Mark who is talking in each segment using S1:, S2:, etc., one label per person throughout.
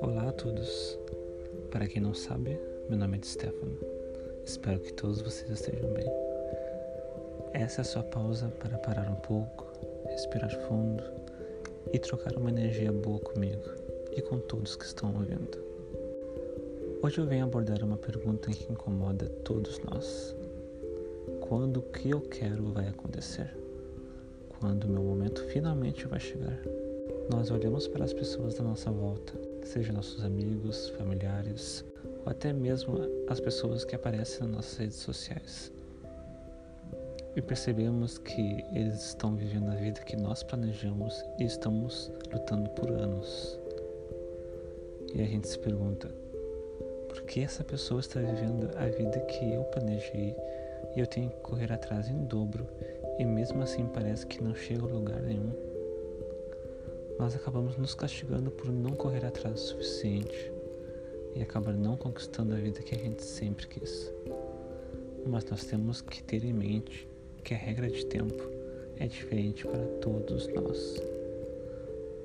S1: Olá a todos. Para quem não sabe, meu nome é Stefano. Espero que todos vocês estejam bem. Essa é a sua pausa para parar um pouco, respirar fundo e trocar uma energia boa comigo e com todos que estão ouvindo. Hoje eu venho abordar uma pergunta que incomoda todos nós. Quando o que eu quero vai acontecer? Quando o meu momento finalmente vai chegar? Nós olhamos para as pessoas da nossa volta, seja nossos amigos, familiares ou até mesmo as pessoas que aparecem nas nossas redes sociais e percebemos que eles estão vivendo a vida que nós planejamos e estamos lutando por anos. E a gente se pergunta: por que essa pessoa está vivendo a vida que eu planejei e eu tenho que correr atrás em dobro e mesmo assim parece que não chega a lugar nenhum? Nós acabamos nos castigando por não correr atrás o suficiente e acabar não conquistando a vida que a gente sempre quis. Mas nós temos que ter em mente que a regra de tempo é diferente para todos nós.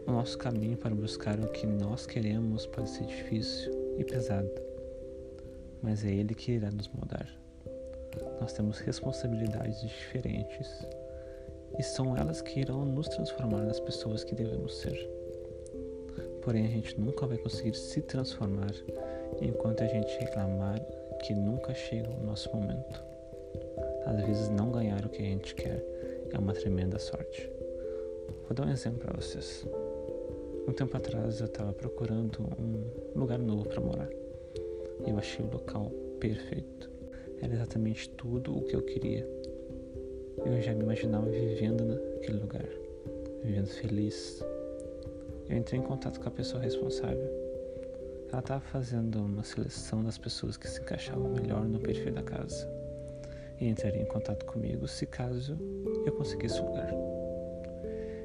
S1: O nosso caminho para buscar o que nós queremos pode ser difícil e pesado, mas é Ele que irá nos mudar. Nós temos responsabilidades diferentes e são elas que irão nos transformar nas pessoas que devemos ser. Porém, a gente nunca vai conseguir se transformar enquanto a gente reclamar que nunca chega o nosso momento. Às vezes, não ganhar o que a gente quer é uma tremenda sorte. Vou dar um exemplo para vocês. Um tempo atrás eu estava procurando um lugar novo para morar eu achei o local perfeito. Era exatamente tudo o que eu queria. Eu já me imaginava vivendo naquele lugar, vivendo feliz. Eu entrei em contato com a pessoa responsável. Ela estava fazendo uma seleção das pessoas que se encaixavam melhor no perfil da casa e entraria em contato comigo se caso eu conseguisse lugar.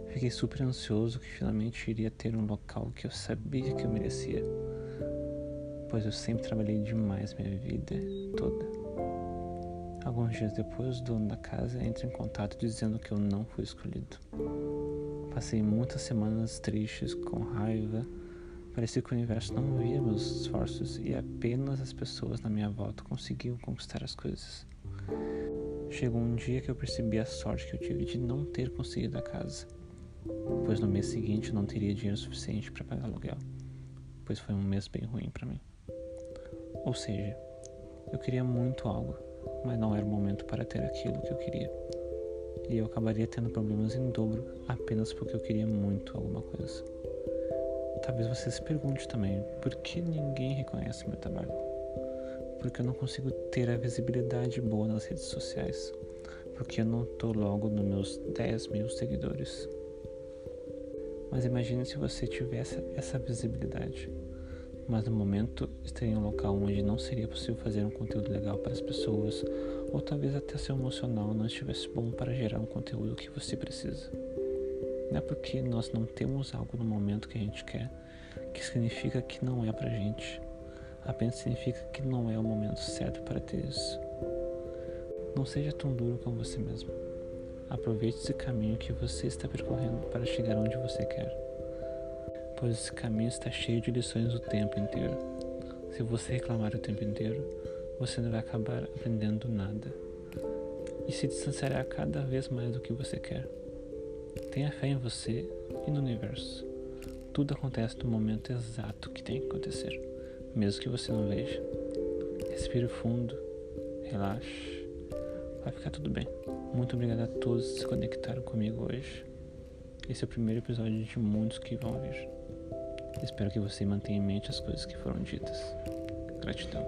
S1: Fiquei super ansioso que finalmente iria ter um local que eu sabia que eu merecia, pois eu sempre trabalhei demais minha vida toda. Alguns dias depois, o dono da casa entra em contato dizendo que eu não fui escolhido. Passei muitas semanas tristes, com raiva. Parecia que o universo não via meus esforços e apenas as pessoas na minha volta conseguiam conquistar as coisas. Chegou um dia que eu percebi a sorte que eu tive de não ter conseguido a casa, pois no mês seguinte eu não teria dinheiro suficiente para pagar aluguel, pois foi um mês bem ruim para mim. Ou seja, eu queria muito algo, mas não era o momento para ter aquilo que eu queria. E eu acabaria tendo problemas em dobro apenas porque eu queria muito alguma coisa. Talvez você se pergunte também por que ninguém reconhece meu trabalho porque eu não consigo ter a visibilidade boa nas redes sociais, porque eu não estou logo nos meus 10 mil seguidores. Mas imagine se você tivesse essa visibilidade, mas no momento estaria em um local onde não seria possível fazer um conteúdo legal para as pessoas, ou talvez até seu emocional não estivesse bom para gerar um conteúdo que você precisa. Não é porque nós não temos algo no momento que a gente quer que significa que não é pra gente apenas significa que não é o momento certo para ter isso. Não seja tão duro com você mesmo. Aproveite esse caminho que você está percorrendo para chegar onde você quer, pois esse caminho está cheio de lições o tempo inteiro. Se você reclamar o tempo inteiro, você não vai acabar aprendendo nada e se distanciará cada vez mais do que você quer. Tenha fé em você e no universo. Tudo acontece no momento exato que tem que acontecer mesmo que você não veja. Respire fundo, relaxe, vai ficar tudo bem. Muito obrigado a todos que se conectaram comigo hoje. Esse é o primeiro episódio de muitos que vão vir. Espero que você mantenha em mente as coisas que foram ditas. Gratidão.